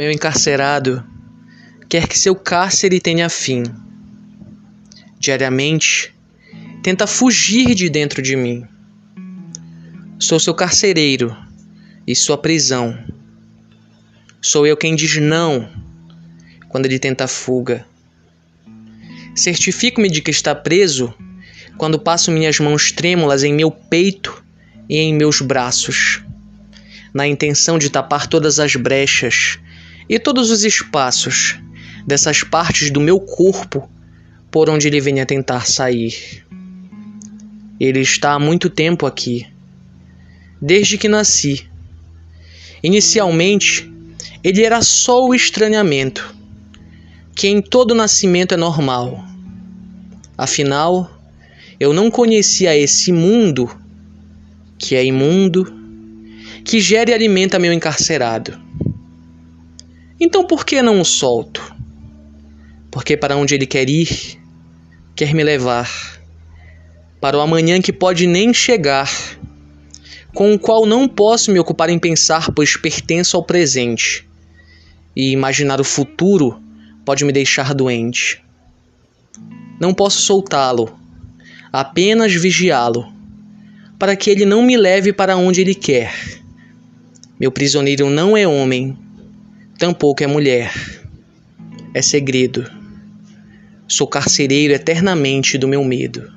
Meu encarcerado quer que seu cárcere tenha fim. Diariamente, tenta fugir de dentro de mim. Sou seu carcereiro e sua prisão. Sou eu quem diz não quando ele tenta fuga. Certifico-me de que está preso quando passo minhas mãos trêmulas em meu peito e em meus braços, na intenção de tapar todas as brechas e todos os espaços dessas partes do meu corpo por onde ele venha tentar sair. Ele está há muito tempo aqui, desde que nasci. Inicialmente, ele era só o estranhamento, que em todo nascimento é normal. Afinal, eu não conhecia esse mundo que é imundo, que gera e alimenta meu encarcerado. Então por que não o solto? Porque para onde ele quer ir, quer me levar. Para o amanhã que pode nem chegar, com o qual não posso me ocupar em pensar, pois pertenço ao presente. E imaginar o futuro pode me deixar doente. Não posso soltá-lo, apenas vigiá-lo para que ele não me leve para onde ele quer. Meu prisioneiro não é homem, tampouco é mulher. É segredo. Sou carcereiro eternamente do meu medo.